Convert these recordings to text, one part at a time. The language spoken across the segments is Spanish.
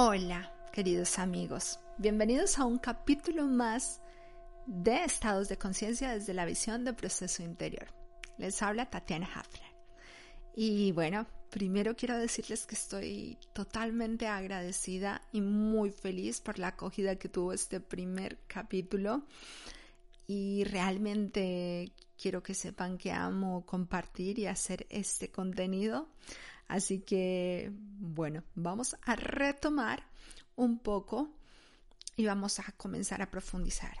Hola, queridos amigos. Bienvenidos a un capítulo más de Estados de Conciencia desde la visión del proceso interior. Les habla Tatiana Hafner. Y bueno, primero quiero decirles que estoy totalmente agradecida y muy feliz por la acogida que tuvo este primer capítulo. Y realmente quiero que sepan que amo compartir y hacer este contenido. Así que, bueno, vamos a retomar un poco y vamos a comenzar a profundizar.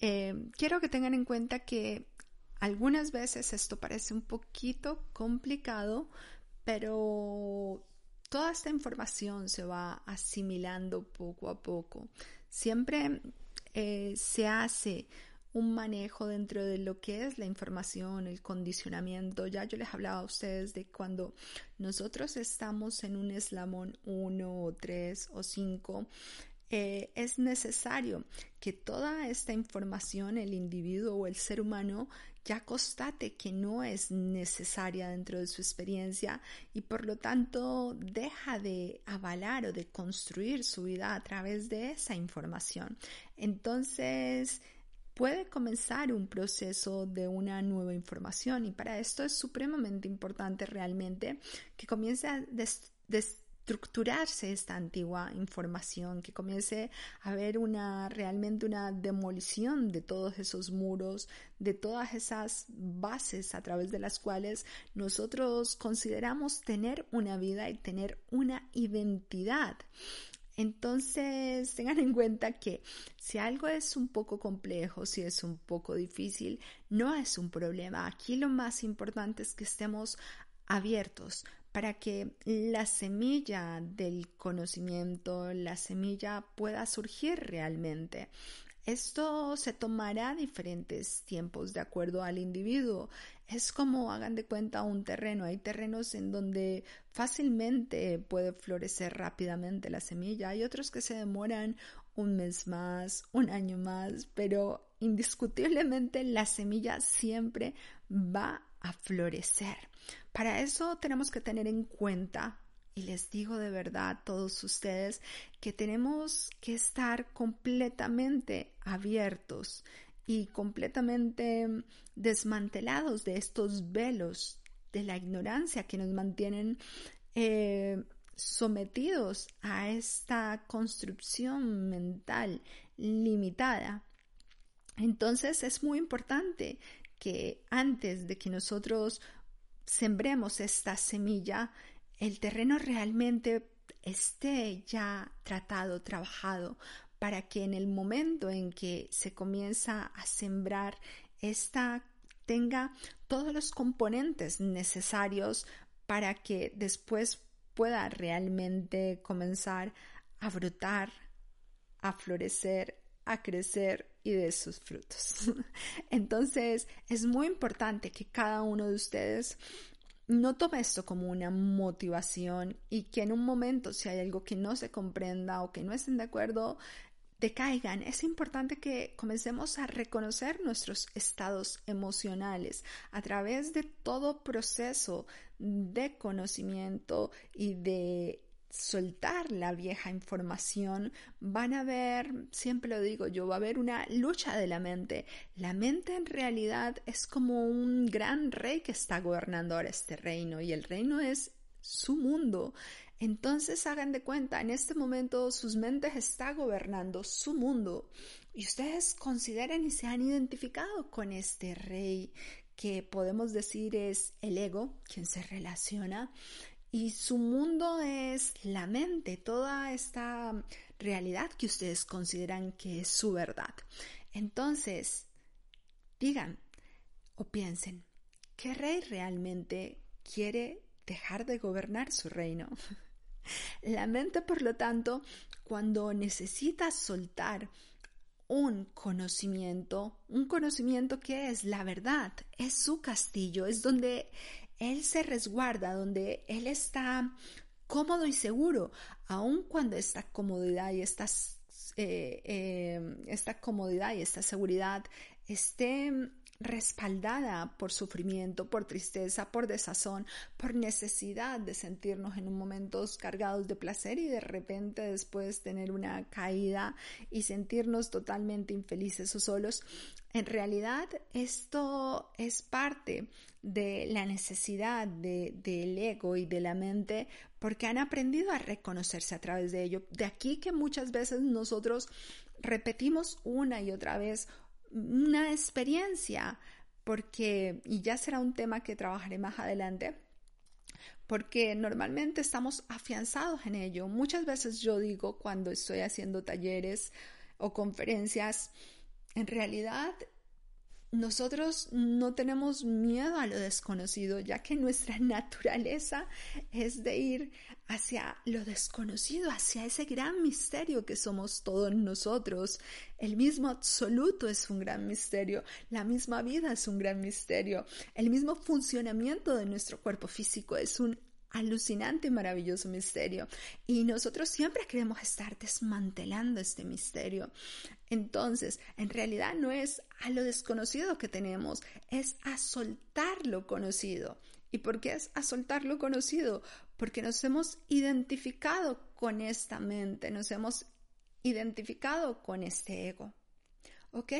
Eh, quiero que tengan en cuenta que algunas veces esto parece un poquito complicado, pero toda esta información se va asimilando poco a poco. Siempre eh, se hace un manejo dentro de lo que es la información, el condicionamiento. Ya yo les hablaba a ustedes de cuando nosotros estamos en un eslamón 1 o 3 o 5, eh, es necesario que toda esta información el individuo o el ser humano ya constate que no es necesaria dentro de su experiencia y por lo tanto deja de avalar o de construir su vida a través de esa información. Entonces, puede comenzar un proceso de una nueva información y para esto es supremamente importante realmente que comience a estructurarse esta antigua información, que comience a haber una realmente una demolición de todos esos muros, de todas esas bases a través de las cuales nosotros consideramos tener una vida y tener una identidad. Entonces, tengan en cuenta que si algo es un poco complejo, si es un poco difícil, no es un problema. Aquí lo más importante es que estemos abiertos para que la semilla del conocimiento, la semilla pueda surgir realmente. Esto se tomará diferentes tiempos de acuerdo al individuo. Es como hagan de cuenta un terreno. Hay terrenos en donde fácilmente puede florecer rápidamente la semilla. Hay otros que se demoran un mes más, un año más, pero indiscutiblemente la semilla siempre va a florecer. Para eso tenemos que tener en cuenta y les digo de verdad a todos ustedes que tenemos que estar completamente abiertos y completamente desmantelados de estos velos de la ignorancia que nos mantienen eh, sometidos a esta construcción mental limitada. Entonces es muy importante que antes de que nosotros sembremos esta semilla, el terreno realmente esté ya tratado, trabajado, para que en el momento en que se comienza a sembrar, esta tenga todos los componentes necesarios para que después pueda realmente comenzar a brotar, a florecer, a crecer y de sus frutos. Entonces es muy importante que cada uno de ustedes no tome esto como una motivación y que en un momento si hay algo que no se comprenda o que no estén de acuerdo, decaigan. Es importante que comencemos a reconocer nuestros estados emocionales a través de todo proceso de conocimiento y de soltar la vieja información, van a ver, siempre lo digo yo, va a haber una lucha de la mente. La mente en realidad es como un gran rey que está gobernando ahora este reino y el reino es su mundo. Entonces hagan de cuenta, en este momento sus mentes está gobernando su mundo y ustedes consideren y se han identificado con este rey que podemos decir es el ego, quien se relaciona y su mundo es la mente, toda esta realidad que ustedes consideran que es su verdad. Entonces, digan o piensen, ¿qué rey realmente quiere dejar de gobernar su reino? La mente, por lo tanto, cuando necesita soltar un conocimiento, un conocimiento que es la verdad, es su castillo, es donde él se resguarda, donde Él está cómodo y seguro, aun cuando esta comodidad y esta, eh, eh, esta comodidad y esta seguridad esté respaldada por sufrimiento, por tristeza, por desazón, por necesidad de sentirnos en un momentos cargados de placer y de repente después tener una caída y sentirnos totalmente infelices o solos. En realidad esto es parte de la necesidad del ego y de la mente porque han aprendido a reconocerse a través de ello. De aquí que muchas veces nosotros repetimos una y otra vez una experiencia, porque, y ya será un tema que trabajaré más adelante, porque normalmente estamos afianzados en ello. Muchas veces yo digo cuando estoy haciendo talleres o conferencias, en realidad nosotros no tenemos miedo a lo desconocido, ya que nuestra naturaleza es de ir hacia lo desconocido, hacia ese gran misterio que somos todos nosotros. El mismo absoluto es un gran misterio, la misma vida es un gran misterio, el mismo funcionamiento de nuestro cuerpo físico es un alucinante y maravilloso misterio. Y nosotros siempre queremos estar desmantelando este misterio. Entonces, en realidad no es a lo desconocido que tenemos, es a soltar lo conocido. ¿Y por qué es a soltar lo conocido? Porque nos hemos identificado con esta mente, nos hemos identificado con este ego. ¿Ok?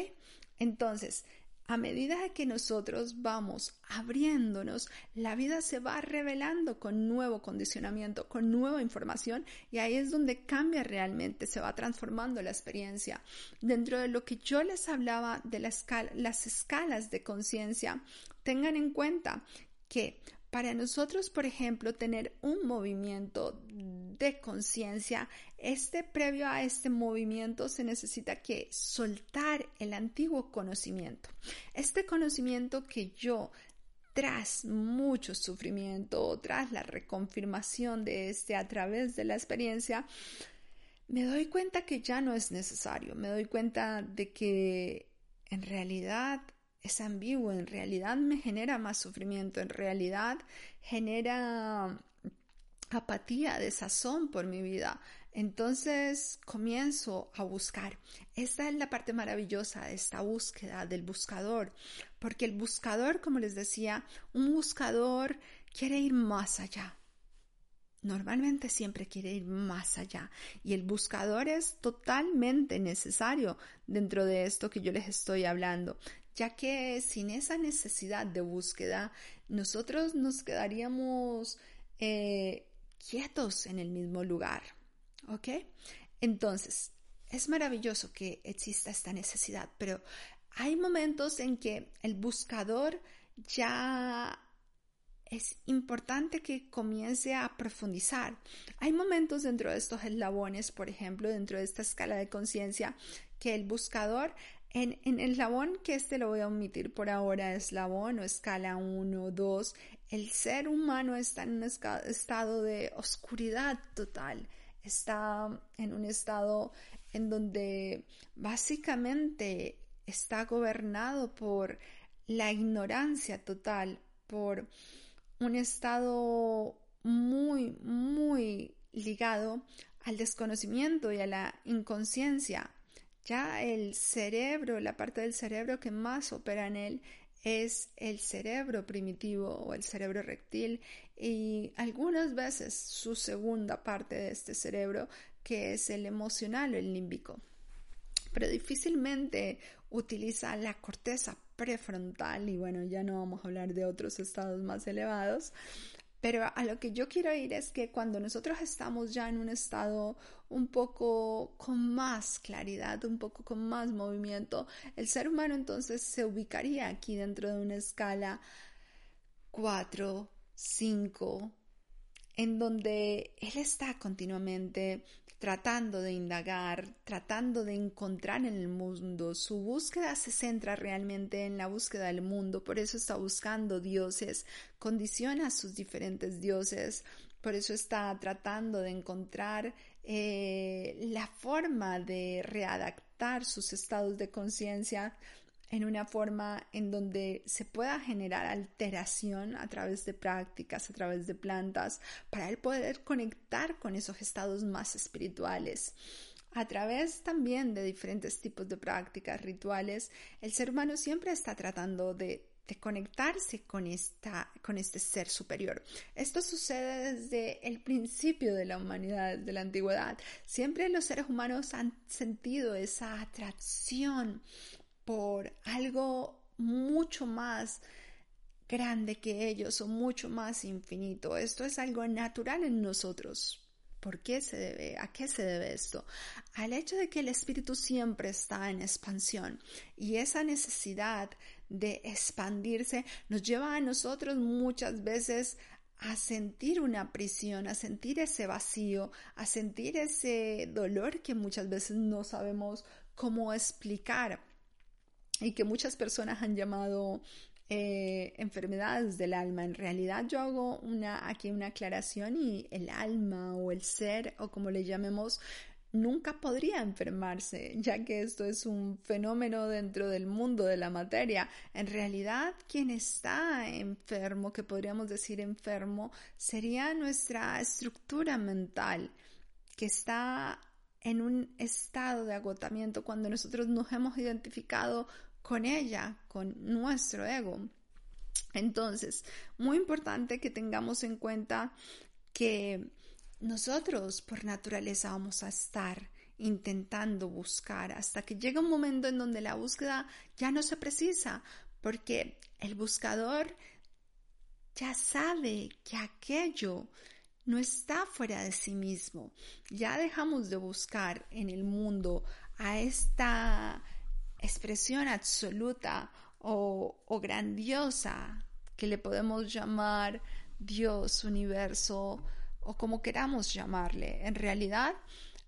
Entonces, a medida que nosotros vamos abriéndonos, la vida se va revelando con nuevo condicionamiento, con nueva información y ahí es donde cambia realmente, se va transformando la experiencia. Dentro de lo que yo les hablaba de las escalas de conciencia, tengan en cuenta que para nosotros, por ejemplo, tener un movimiento de conciencia, este previo a este movimiento se necesita que soltar el antiguo conocimiento. Este conocimiento que yo tras mucho sufrimiento, tras la reconfirmación de este a través de la experiencia, me doy cuenta que ya no es necesario, me doy cuenta de que en realidad es ambiguo, en realidad me genera más sufrimiento, en realidad genera apatía, desazón por mi vida. Entonces comienzo a buscar. Esta es la parte maravillosa de esta búsqueda del buscador, porque el buscador, como les decía, un buscador quiere ir más allá. Normalmente siempre quiere ir más allá y el buscador es totalmente necesario dentro de esto que yo les estoy hablando ya que sin esa necesidad de búsqueda, nosotros nos quedaríamos eh, quietos en el mismo lugar. ¿Ok? Entonces, es maravilloso que exista esta necesidad, pero hay momentos en que el buscador ya es importante que comience a profundizar. Hay momentos dentro de estos eslabones, por ejemplo, dentro de esta escala de conciencia, que el buscador en, el eslabón, que este lo voy a omitir por ahora, eslabón o escala 1, 2, el ser humano está en un estado de oscuridad total, está en un estado en donde básicamente está gobernado por la ignorancia total, por un estado muy, muy ligado al desconocimiento y a la inconsciencia ya el cerebro, la parte del cerebro que más opera en él es el cerebro primitivo o el cerebro reptil y algunas veces su segunda parte de este cerebro que es el emocional o el límbico. Pero difícilmente utiliza la corteza prefrontal y bueno, ya no vamos a hablar de otros estados más elevados, pero a lo que yo quiero ir es que cuando nosotros estamos ya en un estado un poco con más claridad, un poco con más movimiento, el ser humano entonces se ubicaría aquí dentro de una escala 4, 5, en donde él está continuamente tratando de indagar, tratando de encontrar en el mundo. Su búsqueda se centra realmente en la búsqueda del mundo, por eso está buscando dioses, condiciona a sus diferentes dioses, por eso está tratando de encontrar eh, la forma de readaptar sus estados de conciencia en una forma en donde se pueda generar alteración a través de prácticas, a través de plantas, para él poder conectar con esos estados más espirituales. A través también de diferentes tipos de prácticas, rituales, el ser humano siempre está tratando de, conectarse con, esta, con este ser superior. Esto sucede desde el principio de la humanidad, de la antigüedad. Siempre los seres humanos han sentido esa atracción por algo mucho más grande que ellos o mucho más infinito. Esto es algo natural en nosotros. ¿Por qué se debe? ¿A qué se debe esto? Al hecho de que el espíritu siempre está en expansión y esa necesidad de expandirse nos lleva a nosotros muchas veces a sentir una prisión, a sentir ese vacío, a sentir ese dolor que muchas veces no sabemos cómo explicar y que muchas personas han llamado eh, enfermedades del alma. En realidad yo hago una, aquí una aclaración y el alma o el ser o como le llamemos nunca podría enfermarse, ya que esto es un fenómeno dentro del mundo de la materia. En realidad, quien está enfermo, que podríamos decir enfermo, sería nuestra estructura mental, que está en un estado de agotamiento cuando nosotros nos hemos identificado con ella, con nuestro ego. Entonces, muy importante que tengamos en cuenta que nosotros por naturaleza vamos a estar intentando buscar hasta que llega un momento en donde la búsqueda ya no se precisa, porque el buscador ya sabe que aquello no está fuera de sí mismo. Ya dejamos de buscar en el mundo a esta expresión absoluta o, grandiosa que le podemos llamar Dios, universo o como queramos llamarle, en realidad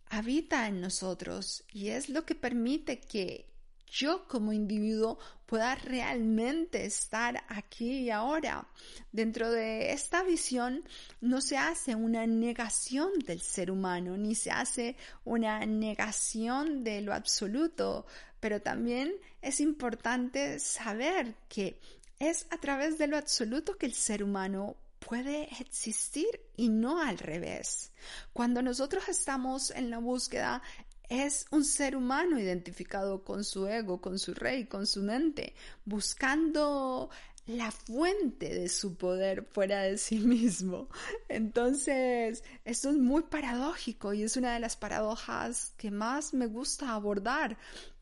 habita en nosotros y es lo que permite que yo como individuo pueda realmente estar aquí y ahora. Dentro de esta visión no se hace una negación del ser humano, ni se hace una negación de lo absoluto, pero también es importante saber que es a través de lo absoluto que el ser humano puede existir y no al revés. Cuando nosotros estamos en la búsqueda, es un ser humano identificado con su ego, con su rey, con su mente, buscando la fuente de su poder fuera de sí mismo. Entonces, esto es muy paradójico y es una de las paradojas que más me gusta abordar,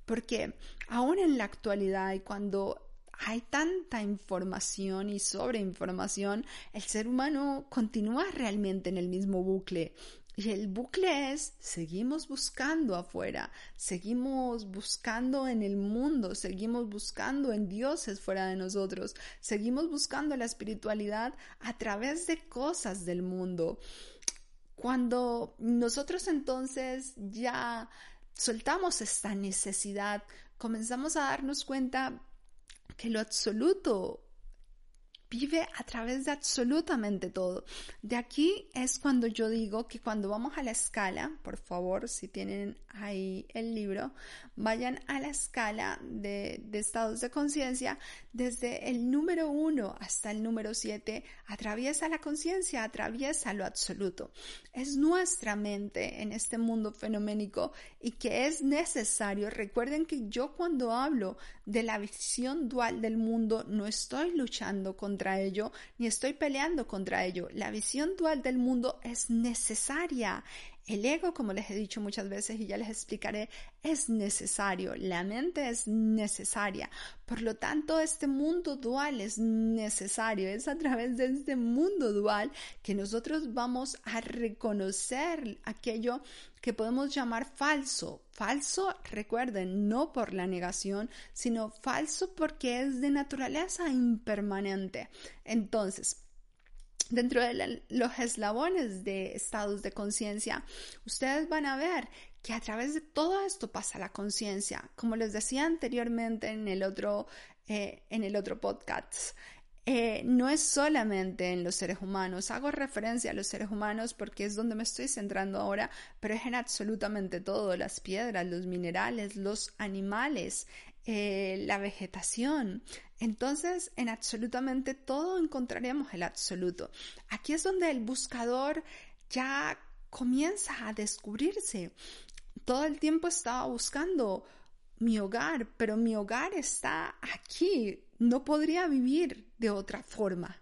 porque aún en la actualidad y cuando hay tanta información y sobreinformación, el ser humano continúa realmente en el mismo bucle. Y el bucle es, seguimos buscando afuera, seguimos buscando en el mundo, seguimos buscando en dioses fuera de nosotros, seguimos buscando la espiritualidad a través de cosas del mundo. Cuando nosotros entonces ya soltamos esta necesidad, comenzamos a darnos cuenta que lo absoluto vive a través de absolutamente todo. De aquí es cuando yo digo que cuando vamos a la escala, por favor, si tienen ahí el libro, vayan a la escala de, estados de conciencia, desde el número uno hasta el número siete, atraviesa la conciencia, atraviesa lo absoluto. Es nuestra mente en este mundo fenoménico y que es necesario. Recuerden que yo cuando hablo de la visión dual del mundo, no estoy luchando contra ello, ni estoy peleando contra ello. La visión dual del mundo es necesaria. El ego, como les he dicho muchas veces y ya les explicaré, es necesario. La mente es necesaria. Por lo tanto, este mundo dual es necesario. Es a través de este mundo dual que nosotros vamos a reconocer aquello que podemos llamar falso. Falso, recuerden, no por la negación, sino falso porque es de naturaleza impermanente. Entonces, dentro de los eslabones de estados de conciencia, ustedes van a ver que a través de todo esto pasa la conciencia. Como les decía anteriormente en el otro, eh, en el otro podcast, eh, no es solamente en los seres humanos, hago referencia a los seres humanos porque es donde me estoy centrando ahora, pero es en absolutamente todo, las piedras, los minerales, los animales, eh, la vegetación. Entonces, en absolutamente todo encontraremos el absoluto. Aquí es donde el buscador ya comienza a descubrirse todo el tiempo estaba buscando mi hogar, pero mi hogar está aquí. No podría vivir de otra forma.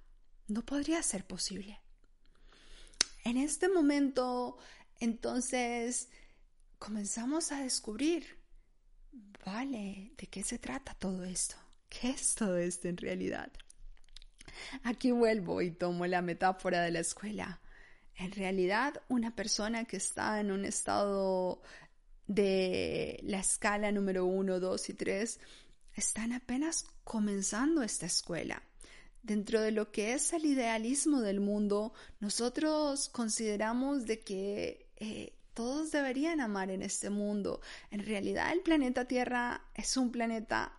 No podría ser posible. En este momento, entonces, comenzamos a descubrir, vale, ¿de qué se trata todo esto? ¿Qué es todo esto en realidad? Aquí vuelvo y tomo la metáfora de la escuela. En realidad, una persona que está en un estado de la escala número 1, 2 y 3 están apenas comenzando esta escuela. Dentro de lo que es el idealismo del mundo, nosotros consideramos de que eh, todos deberían amar en este mundo. En realidad el planeta Tierra es un planeta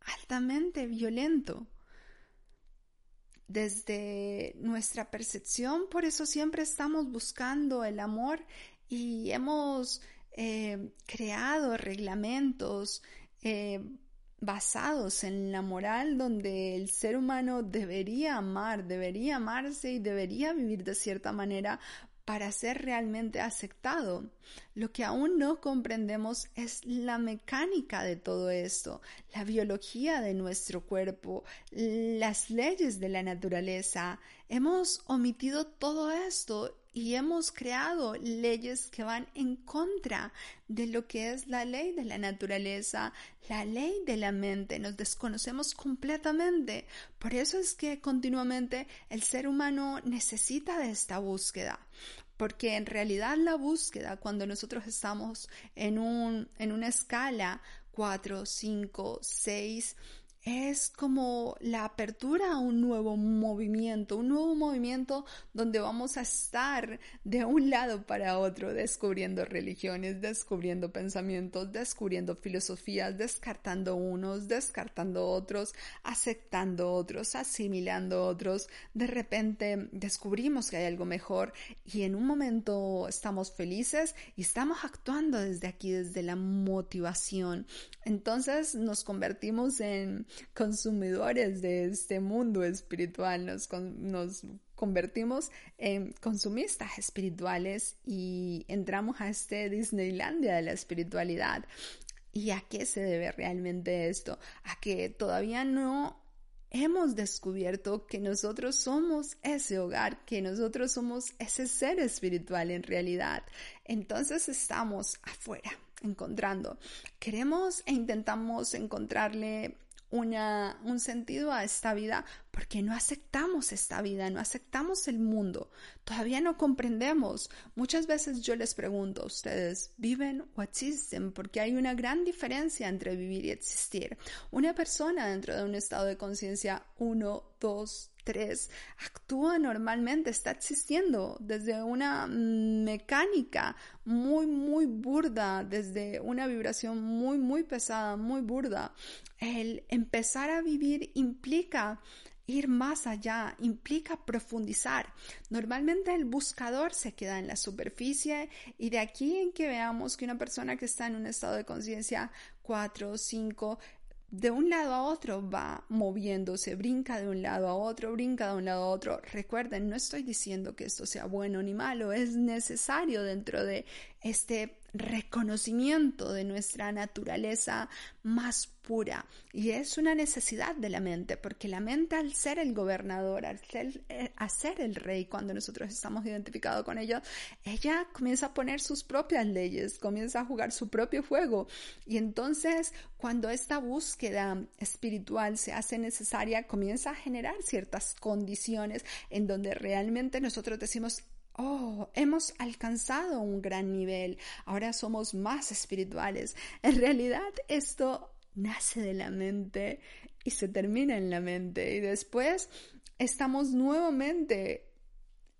altamente violento. Desde nuestra percepción, por eso siempre estamos buscando el amor y hemos eh, creado reglamentos eh, basados en la moral donde el ser humano debería amar, debería amarse y debería vivir de cierta manera para ser realmente aceptado. Lo que aún no comprendemos es la mecánica de todo esto, la biología de nuestro cuerpo, las leyes de la naturaleza. Hemos omitido todo esto y hemos creado leyes que van en contra de lo que es la ley de la naturaleza, la ley de la mente. Nos desconocemos completamente. Por eso es que continuamente el ser humano necesita de esta búsqueda. Porque en realidad la búsqueda, cuando nosotros estamos en, un, en una escala 4, 5, 6, es como la apertura a un nuevo movimiento, un nuevo movimiento donde vamos a estar de un lado para otro, descubriendo religiones, descubriendo pensamientos, descubriendo filosofías, descartando unos, descartando otros, aceptando otros, asimilando otros. De repente descubrimos que hay algo mejor y en un momento estamos felices y estamos actuando desde aquí, desde la motivación. Entonces nos convertimos en consumidores de este mundo espiritual, nos, nos convertimos en consumistas espirituales y entramos a este Disneylandia de la espiritualidad. ¿Y a qué se debe realmente esto? A que todavía no hemos descubierto que nosotros somos ese hogar, que nosotros somos ese ser espiritual en realidad. Entonces estamos afuera encontrando. Queremos e intentamos encontrarle una, un sentido a esta vida porque no aceptamos esta vida, no aceptamos el mundo, todavía no comprendemos. Muchas veces yo les pregunto, ¿ustedes viven o existen? Porque hay una gran diferencia entre vivir y existir. Una persona dentro de un estado de conciencia 1, 2, 3 actúa normalmente, está existiendo desde una mecánica muy, muy burda, desde una vibración muy, muy pesada, muy burda. El empezar a vivir implica ir más allá, implica profundizar. Normalmente el buscador se queda en la superficie y de aquí en que veamos que una persona que está en un estado de conciencia 4 o 5 de un lado a otro va moviéndose, brinca de un lado a otro, brinca de un lado a otro. Recuerden, no estoy diciendo que esto sea bueno ni malo, es necesario dentro de este reconocimiento de nuestra naturaleza más pura. Y es una necesidad de la mente porque la mente al ser el gobernador al ser, eh, el rey cuando nosotros estamos identificados con ella ella comienza a poner sus propias leyes comienza a jugar su propio juego. Y entonces cuando esta búsqueda espiritual se hace necesaria comienza a generar ciertas condiciones en donde realmente nosotros decimos Oh, hemos alcanzado un gran nivel, ahora somos más espirituales. En realidad esto nace de la mente y se termina en la mente y después estamos nuevamente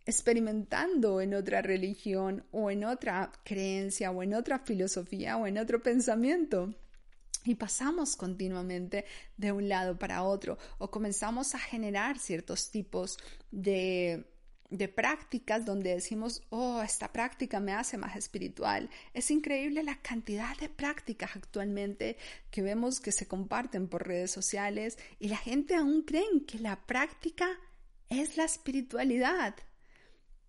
experimentando en otra religión o en otra creencia o en otra filosofía o en otro pensamiento. Y pasamos continuamente de un lado para otro o comenzamos a generar ciertos tipos de de prácticas donde decimos, oh, esta práctica me hace más espiritual. Es increíble la cantidad de prácticas actualmente que vemos que se comparten por redes sociales y la gente aún cree que la práctica es la espiritualidad.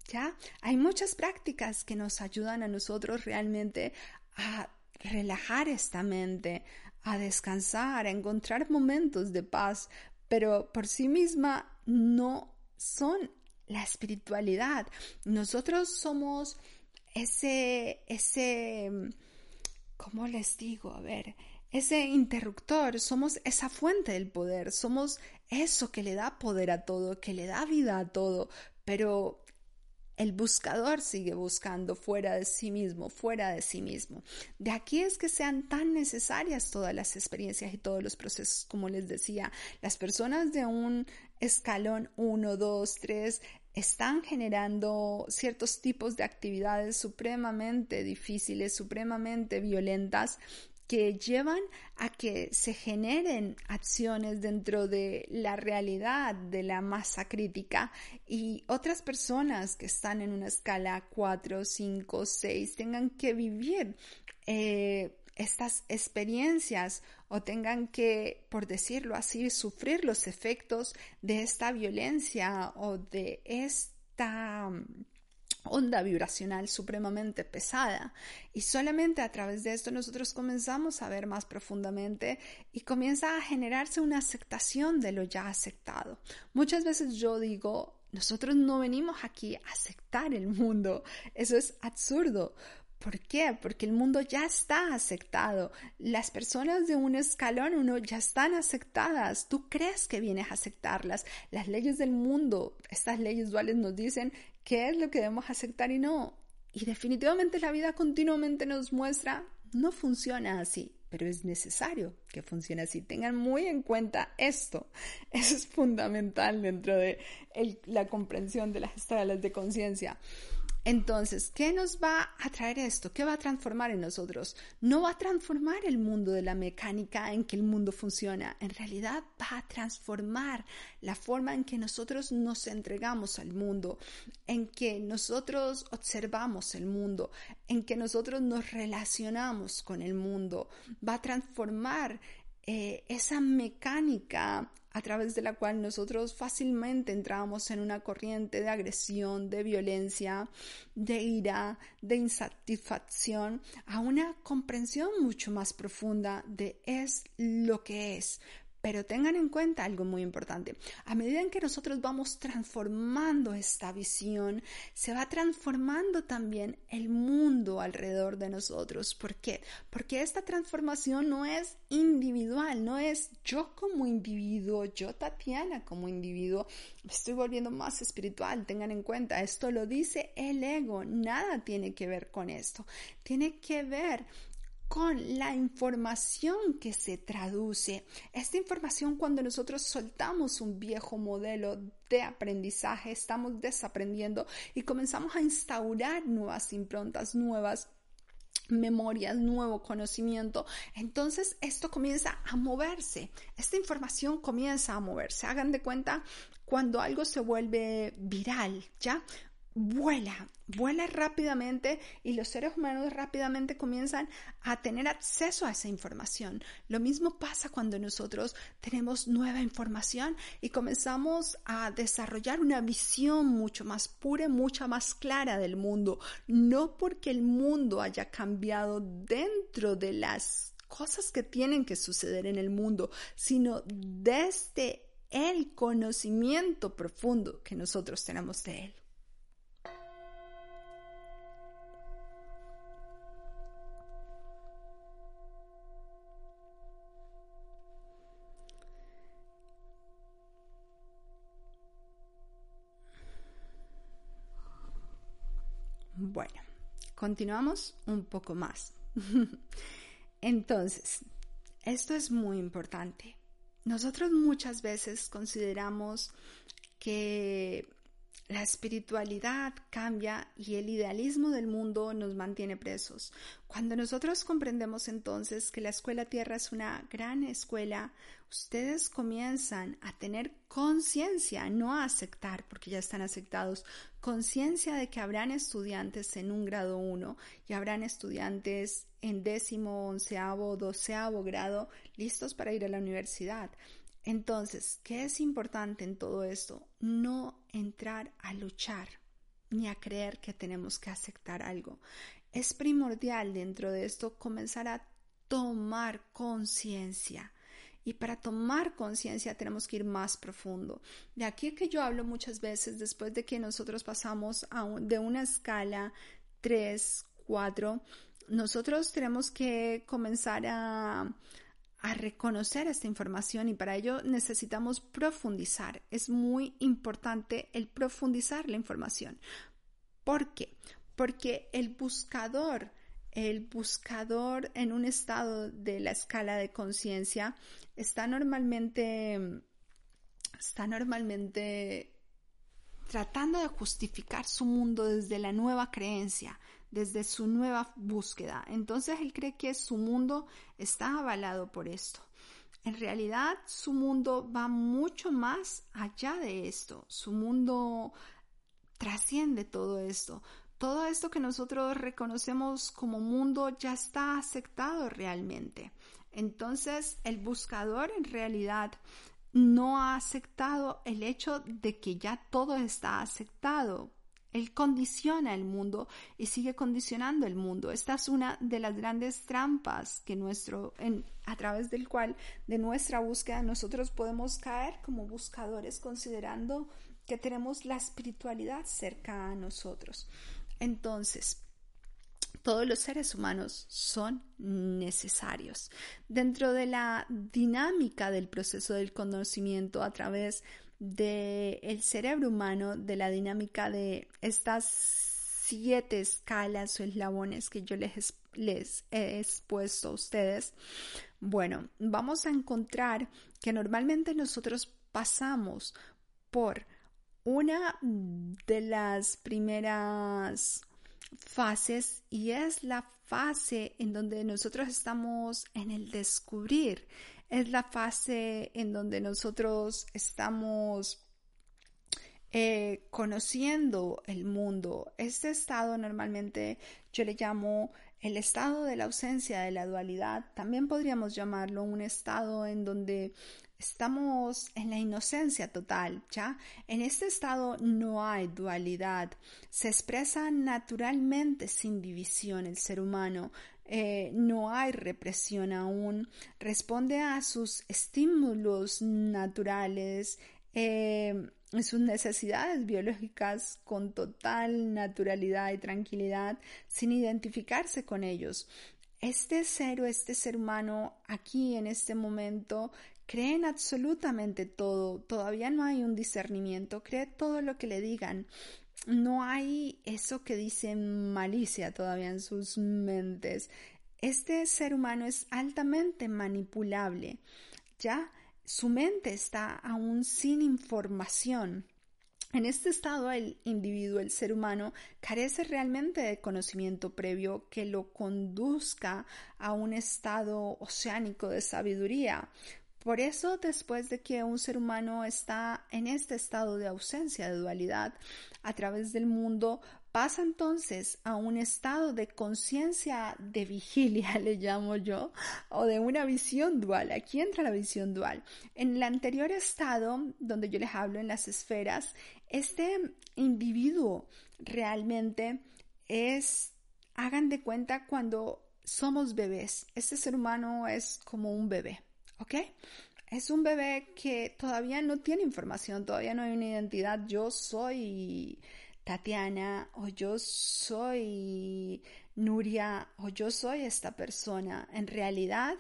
¿Ya? Hay muchas prácticas que nos ayudan a nosotros realmente a relajar esta mente, a descansar, a encontrar momentos de paz, pero por sí misma no son la espiritualidad. Nosotros somos ese, ese, ¿cómo les digo? A ver, ese interruptor, somos esa fuente del poder, somos eso que le da poder a todo, que le da vida a todo, pero el buscador sigue buscando fuera de sí mismo, fuera de sí mismo. De aquí es que sean tan necesarias todas las experiencias y todos los procesos, como les decía, las personas de un escalón 1, 2, 3 están generando ciertos tipos de actividades supremamente difíciles, supremamente violentas, que llevan a que se generen acciones dentro de la realidad de la masa crítica y otras personas que están en una escala 4, 5, 6 tengan que vivir eh, estas experiencias o tengan que, por decirlo así, sufrir los efectos de esta violencia o de esta onda vibracional supremamente pesada. Y solamente a través de esto nosotros comenzamos a ver más profundamente y comienza a generarse una aceptación de lo ya aceptado. Muchas veces yo digo, nosotros no venimos aquí a aceptar el mundo. Eso es absurdo. ¿Por qué? Porque el mundo ya está aceptado. Las personas de un escalón uno ya están aceptadas. Tú crees que vienes a aceptarlas. Las leyes del mundo, estas leyes duales nos dicen qué es lo que debemos aceptar y no. Y definitivamente la vida continuamente nos muestra, no funciona así, pero es necesario que funcione así. Tengan muy en cuenta esto. Eso es fundamental dentro de la comprensión de las escalas de conciencia. Entonces, ¿qué nos va a traer esto? ¿Qué va a transformar en nosotros? No va a transformar el mundo de la mecánica en que el mundo funciona. En realidad va a transformar la forma en que nosotros nos entregamos al mundo, en que nosotros observamos el mundo, en que nosotros nos relacionamos con el mundo. Va a transformar eh, esa mecánica a través de la cual nosotros fácilmente entramos en una corriente de agresión, de violencia, de ira, de insatisfacción, a una comprensión mucho más profunda de es lo que es, pero tengan en cuenta algo muy importante. A medida que nosotros vamos transformando esta visión, se va transformando también el mundo alrededor de nosotros. ¿Por qué? Porque esta transformación no es individual, no es yo como individuo, yo Tatiana como individuo, me estoy volviendo más espiritual. Tengan en cuenta, esto lo dice el ego, nada tiene que ver con esto. Tiene que ver con la información que se traduce. Esta información cuando nosotros soltamos un viejo modelo de aprendizaje, estamos desaprendiendo y comenzamos a instaurar nuevas improntas, nuevas memorias, nuevo conocimiento. Entonces esto comienza a moverse, esta información comienza a moverse. Hagan de cuenta cuando algo se vuelve viral, ¿ya? Vuela, vuela rápidamente y los seres humanos rápidamente comienzan a tener acceso a esa información. Lo mismo pasa cuando nosotros tenemos nueva información y comenzamos a desarrollar una visión mucho más pura, mucha más clara del mundo. No porque el mundo haya cambiado dentro de las cosas que tienen que suceder en el mundo, sino desde el conocimiento profundo que nosotros tenemos de él. Continuamos un poco más. Entonces, esto es muy importante. Nosotros muchas veces consideramos que la espiritualidad cambia y el idealismo del mundo nos mantiene presos. Cuando nosotros comprendemos entonces que la escuela tierra es una gran escuela, ustedes comienzan a tener conciencia, no a aceptar, porque ya están aceptados, conciencia de que habrán estudiantes en un grado 1 y habrán estudiantes en décimo, onceavo, doceavo grado listos para ir a la universidad. Entonces, ¿qué es importante en todo esto? No entrar a luchar, ni a creer que tenemos que aceptar algo. Es primordial dentro de esto comenzar a tomar conciencia. Y para tomar conciencia tenemos que ir más profundo. De aquí que yo hablo muchas veces después de que nosotros pasamos de una escala 3, 4, nosotros tenemos que comenzar a, a reconocer esta información y para ello necesitamos profundizar. Es muy importante el profundizar la información. ¿Por qué? Porque el buscador, el buscador en un estado de la escala de conciencia está normalmente, está normalmente tratando de justificar su mundo desde la nueva creencia, desde su nueva búsqueda. Entonces él cree que su mundo está avalado por esto. En realidad su mundo va mucho más allá de esto. Su mundo trasciende todo esto. Todo esto que nosotros reconocemos como mundo ya está aceptado realmente. Entonces el buscador en realidad no ha aceptado el hecho de que ya todo está aceptado. Él condiciona el mundo y sigue condicionando el mundo. Esta es una de las grandes trampas que nuestro, a través del cual de nuestra búsqueda nosotros podemos caer como buscadores considerando que tenemos la espiritualidad cerca a nosotros. Entonces, todos los seres humanos son necesarios. Dentro de la dinámica del proceso del conocimiento a través del cerebro humano, de la dinámica de estas siete escalas o eslabones que yo les, les he expuesto a ustedes, bueno, vamos a encontrar que normalmente nosotros pasamos por una de las primeras fases y es la fase en donde nosotros estamos en el descubrir, es la fase en donde nosotros estamos eh, conociendo el mundo. Este estado normalmente yo le llamo el estado de la ausencia de la dualidad. También podríamos llamarlo un estado en donde Estamos en la inocencia total, ¿ya? En este estado no hay dualidad. Se expresa naturalmente sin división el ser humano. Eh, no hay represión aún. Responde a sus estímulos naturales. Eh, sus necesidades biológicas con total naturalidad y tranquilidad, sin identificarse con ellos. Este ser o este ser humano aquí en este momento creen absolutamente todo, todavía no hay un discernimiento, cree todo lo que le digan. No hay eso que dicen malicia todavía en sus mentes. Este ser humano es altamente manipulable. Ya su mente está aún sin información. En este estado el individuo, el ser humano, carece realmente de conocimiento previo que lo conduzca a un estado oceánico de sabiduría. Por eso, después de que un ser humano está en este estado de ausencia de dualidad a través del mundo, pasa entonces a un estado de conciencia de vigilia, le llamo yo, o de una visión dual. Aquí entra la visión dual. En el anterior estado, donde yo les hablo en las esferas, este individuo realmente es, hagan de cuenta cuando somos bebés. Este ser humano es como un bebé. ¿Ok? Es un bebé que todavía no tiene información, todavía no hay una identidad. Yo soy Tatiana o yo soy Nuria o yo soy esta persona. En realidad,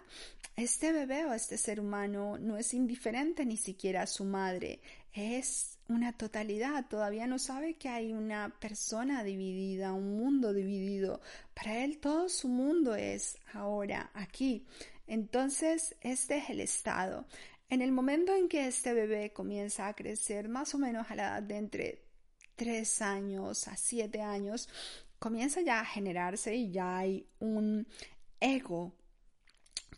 este bebé o este ser humano no es indiferente ni siquiera a su madre. Es una totalidad. Todavía no sabe que hay una persona dividida, un mundo dividido. Para él todo su mundo es ahora, aquí. Entonces, este es el estado. En el momento en que este bebé comienza a crecer, más o menos a la edad de entre 3 años a 7 años, comienza ya a generarse y ya hay un ego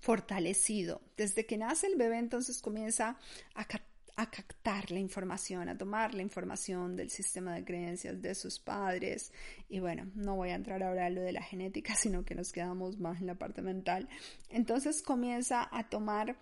fortalecido. Desde que nace el bebé, entonces comienza a a captar la información, a tomar la información del sistema de creencias de sus padres. Y bueno, no voy a entrar ahora a lo de la genética, sino que nos quedamos más en la parte mental. Entonces comienza a tomar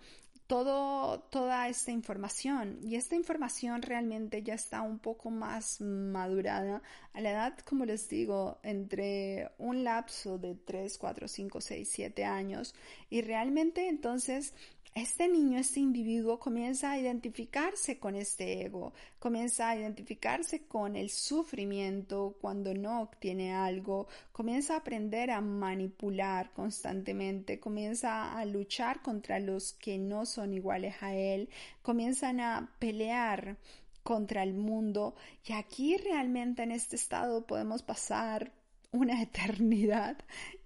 todo, toda esta información. Y esta información realmente ya está un poco más madurada a la edad, como les digo, entre un lapso de 3, 4, 5, 6, 7 años. Y realmente entonces este niño, este individuo comienza a identificarse con este ego, comienza a identificarse con el sufrimiento cuando no obtiene algo, comienza a aprender a manipular constantemente, comienza a luchar contra los que no son iguales a él, comienzan a pelear contra el mundo. Y aquí realmente en este estado podemos pasar una eternidad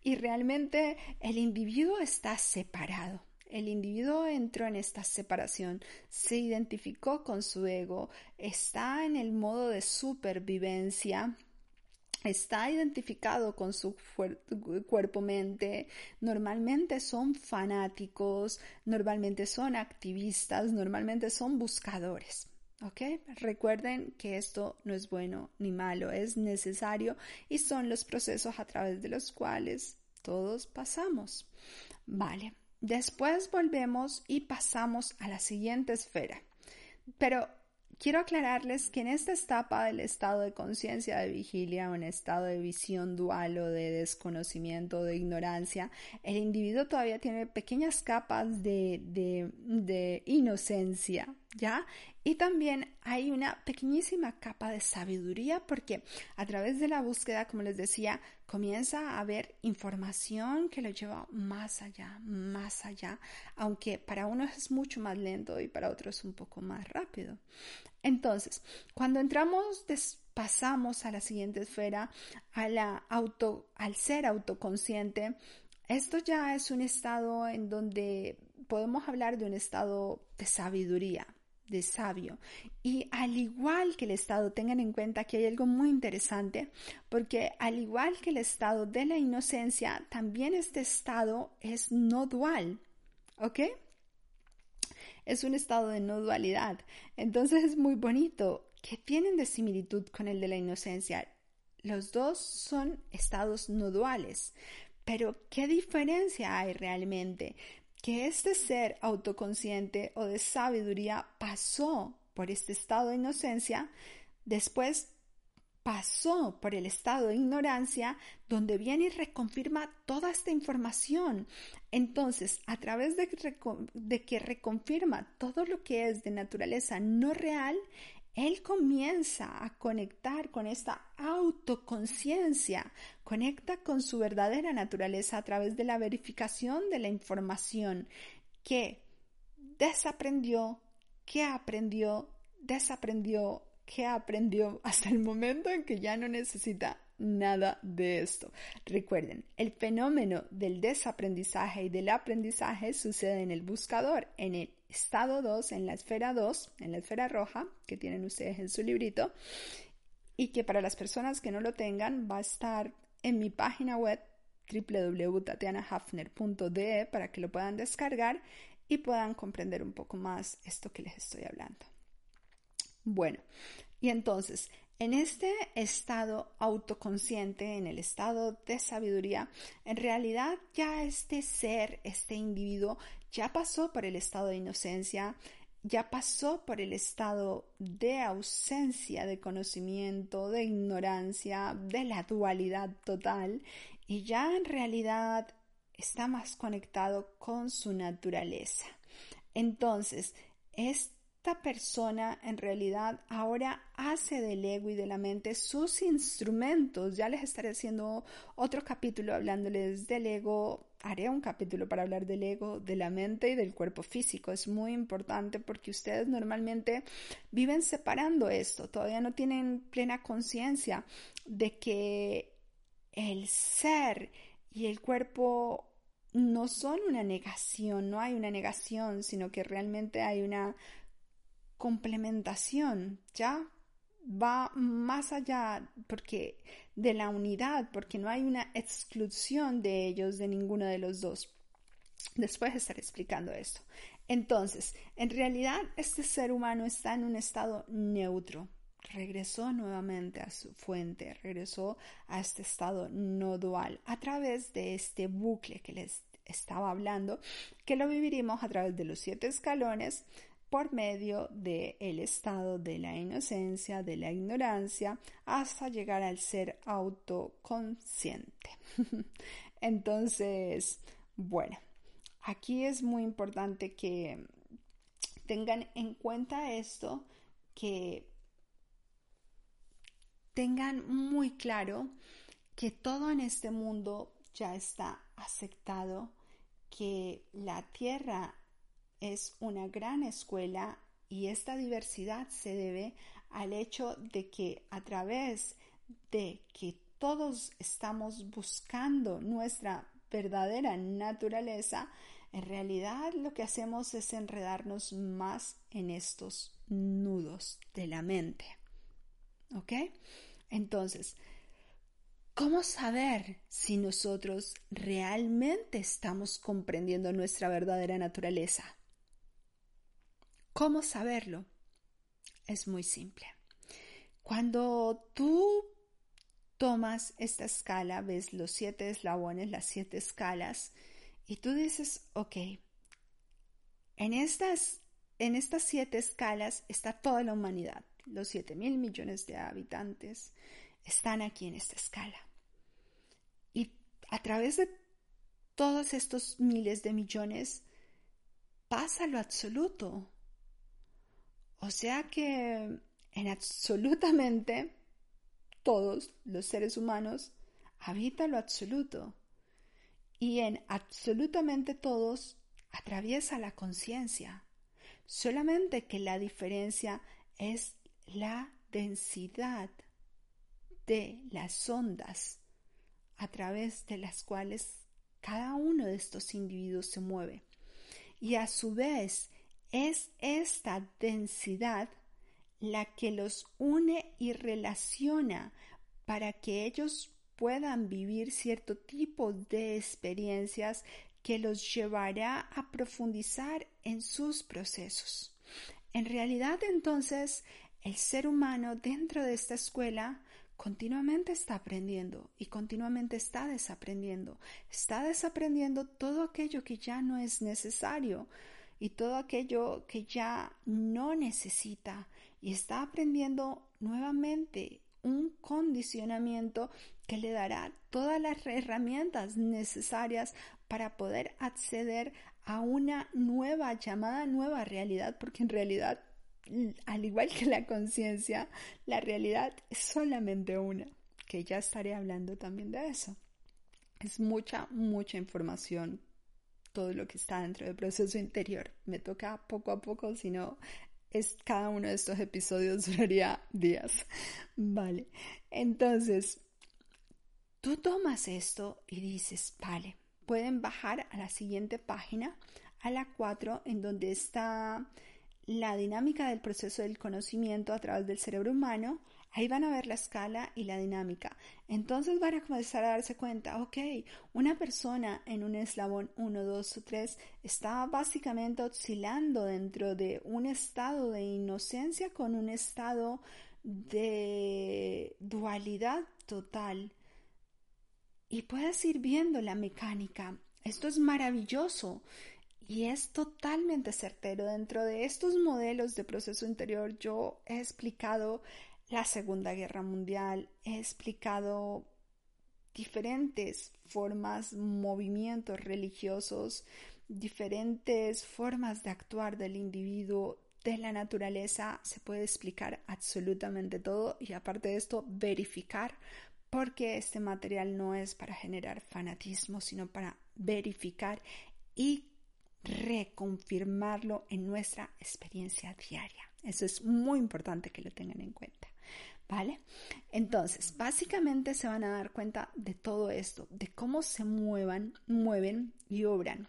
y realmente el individuo está separado el individuo entró en esta separación, se identificó con su ego, está en el modo de supervivencia, está identificado con su cuerpo-mente, normalmente son fanáticos, normalmente son activistas, normalmente son buscadores. Recuerden que esto no es bueno ni malo, es necesario y son los procesos a través de los cuales todos pasamos. Vale. Después volvemos y pasamos a la siguiente esfera. Pero quiero aclararles que en esta etapa del estado de conciencia de vigilia o en estado de visión dual o de desconocimiento de ignorancia, el individuo todavía tiene pequeñas capas de, de, de inocencia, ¿ya? Y también hay una pequeñísima capa de sabiduría porque a través de la búsqueda, como les decía, comienza a haber información que lo lleva más allá, más allá, aunque para unos es mucho más lento y para otros un poco más rápido. Entonces, cuando entramos, pasamos a la siguiente esfera, a la auto, al ser autoconsciente, esto ya es un estado en donde podemos hablar de un estado de sabiduría, de sabio. Y al igual que el Estado, tengan en cuenta que hay algo muy interesante, porque al igual que el estado de la inocencia, también este estado es no dual. ¿Ok? Es un estado de no dualidad. Entonces es muy bonito que tienen de similitud con el de la inocencia. Los dos son estados no duales. Pero ¿qué diferencia hay realmente? Que este ser autoconsciente o de sabiduría pasó por este estado de inocencia, después pasó por el estado de ignorancia, donde viene y reconfirma toda esta información. Entonces, a través de, de, que reconfirma todo lo que es de naturaleza no real, él comienza a conectar con esta autoconciencia, conecta con su verdadera naturaleza a través de la verificación de la información que desaprendió, que aprendió, desaprendió, que aprendió hasta el momento en que ya no necesita nada de esto. Recuerden, el fenómeno del desaprendizaje y del aprendizaje sucede en el buscador, en el estado 2, en la esfera 2, en la esfera roja, que tienen ustedes en su librito, y que para las personas que no lo tengan va a estar en mi página web www.tatianahafner.de para que lo puedan descargar y puedan comprender un poco más esto que les estoy hablando. Bueno, y entonces, en este estado autoconsciente, en el estado de sabiduría, en realidad ya este ser, este individuo, ya pasó por el estado de inocencia, ya pasó por el estado de ausencia de conocimiento, de ignorancia, de la dualidad total y ya en realidad está más conectado con su naturaleza. Entonces, es esta persona en realidad ahora hace del ego y de la mente sus instrumentos. Ya les estaré haciendo otro capítulo hablándoles del ego. Haré un capítulo para hablar del ego, de la mente y del cuerpo físico. Es muy importante porque ustedes normalmente viven separando esto. Todavía no tienen plena conciencia de que el ser y el cuerpo no son una negación, no hay una negación, sino que realmente hay una complementación, ¿ya? Va más allá porque de la unidad, porque no hay una exclusión de ellos de ninguno de los dos. Después estaré explicando esto. Entonces, en realidad este ser humano está en un estado neutro. Regresó nuevamente a su fuente, regresó a este estado no dual a través de este bucle que les estaba hablando, que lo viviremos a través de los siete escalones por medio del el estado de la inocencia, de la ignorancia, hasta llegar al ser autoconsciente. Entonces, bueno, aquí es muy importante que tengan en cuenta esto, que tengan muy claro que todo en este mundo ya está aceptado, que la tierra es una gran escuela y esta diversidad se debe al hecho de que a través de que todos estamos buscando nuestra verdadera naturaleza, en realidad lo que hacemos es enredarnos más en estos nudos de la mente. ¿Ok? Entonces, ¿cómo saber si nosotros realmente estamos comprendiendo nuestra verdadera naturaleza? ¿Cómo saberlo? Es muy simple. Cuando tú tomas esta escala, ves los siete eslabones, las siete escalas, y tú dices, ok, en estas, en estas siete escalas está toda la humanidad, los siete mil millones de habitantes están aquí en esta escala. Y a través de todos estos miles de millones pasa lo absoluto. O sea que en absolutamente todos los seres humanos habita lo absoluto y en absolutamente todos atraviesa la conciencia. Solamente que la diferencia es la densidad de las ondas a través de las cuales cada uno de estos individuos se mueve. Y a su vez es esta densidad la que los une y relaciona para que ellos puedan vivir cierto tipo de experiencias que los llevará a profundizar en sus procesos. En realidad entonces el ser humano dentro de esta escuela continuamente está aprendiendo y continuamente está desaprendiendo. Está desaprendiendo todo aquello que ya no es necesario y todo aquello que ya no necesita y está aprendiendo nuevamente un condicionamiento que le dará todas las herramientas necesarias para poder acceder a una nueva llamada nueva realidad, porque en realidad, al igual que la conciencia, la realidad es solamente una, que ya estaré hablando también de eso. Es mucha, mucha información todo lo que está dentro del proceso interior. Me toca poco a poco, si no, es, cada uno de estos episodios duraría días. Vale, entonces, tú tomas esto y dices, vale, pueden bajar a la siguiente página, a la 4, en donde está la dinámica del proceso del conocimiento a través del cerebro humano Ahí van a ver la escala y la dinámica. Entonces van a comenzar a darse cuenta, ok, una persona en un eslabón 1, 2 o 3 está básicamente oscilando dentro de un estado de inocencia con un estado de dualidad total. Y puedes ir viendo la mecánica. Esto es maravilloso. Y es totalmente certero. Dentro de estos modelos de proceso interior yo he explicado la Segunda Guerra Mundial, he explicado diferentes formas, movimientos religiosos, diferentes formas de actuar del individuo, de la naturaleza, se puede explicar absolutamente todo y aparte de esto, verificar porque este material no es para generar fanatismo, sino para verificar y reconfirmarlo en nuestra experiencia diaria. Eso es muy importante que lo tengan en cuenta. ¿Vale? Entonces, básicamente se van a dar cuenta de todo esto, de cómo se muevan, mueven y obran.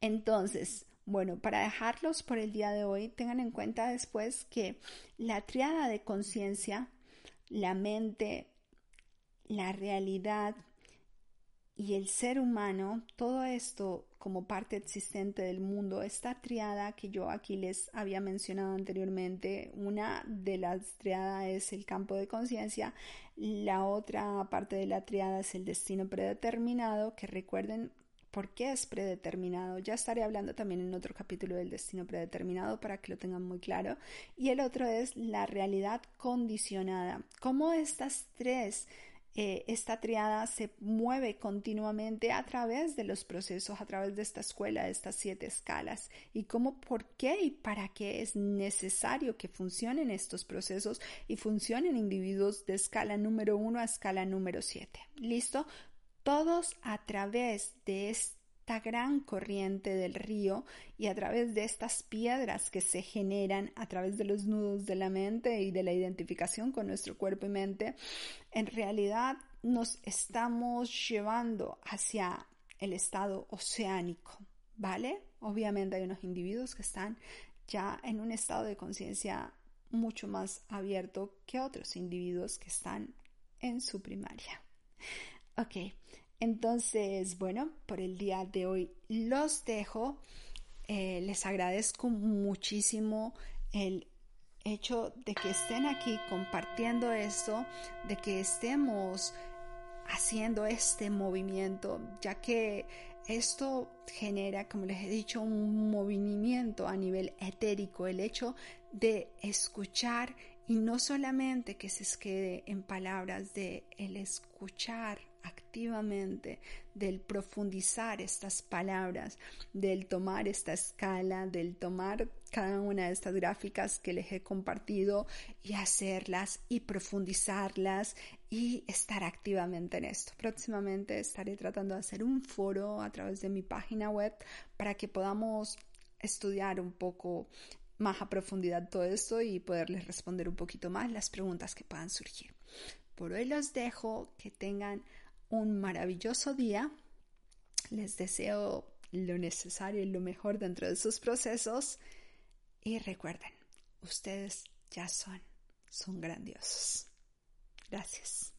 Entonces, bueno, para dejarlos por el día de hoy, tengan en cuenta después que la triada de conciencia, la mente, la realidad y el ser humano, todo esto como parte existente del mundo, esta triada que yo aquí les había mencionado anteriormente, una de las triadas es el campo de conciencia, la otra parte de la triada es el destino predeterminado, que recuerden por qué es predeterminado. Ya estaré hablando también en otro capítulo del destino predeterminado para que lo tengan muy claro. Y el otro es la realidad condicionada. Cómo estas tres eh, esta triada se mueve continuamente a través de los procesos, a través de esta escuela, de estas siete escalas, y cómo, por qué y para qué es necesario que funcionen estos procesos y funcionen individuos de escala número uno a escala número siete. ¿Listo? Todos a través de este esta gran corriente del río y a través de estas piedras que se generan a través de los nudos de la mente y de la identificación con nuestro cuerpo y mente, en realidad nos estamos llevando hacia el estado oceánico, ¿vale? Obviamente hay unos individuos que están ya en un estado de conciencia mucho más abierto que otros individuos que están en su primaria. Ok, entonces, bueno, por el día de hoy los dejo. Eh, les agradezco muchísimo el hecho de que estén aquí compartiendo esto, de que estemos haciendo este movimiento, ya que esto genera, como les he dicho, un movimiento a nivel etérico, el hecho de escuchar y no solamente que se quede en palabras de el escuchar activamente, del profundizar estas palabras, del tomar esta escala, del tomar cada una de estas gráficas que les he compartido y hacerlas y profundizarlas y estar activamente en esto. Próximamente estaré tratando de hacer un foro a través de mi página web para que podamos estudiar un poco más a profundidad todo esto y poderles responder un poquito más las preguntas que puedan surgir. Por hoy los dejo, que tengan un maravilloso día. Les deseo lo necesario y lo mejor dentro de sus procesos. Y recuerden, ustedes ya son, son grandiosos. Gracias.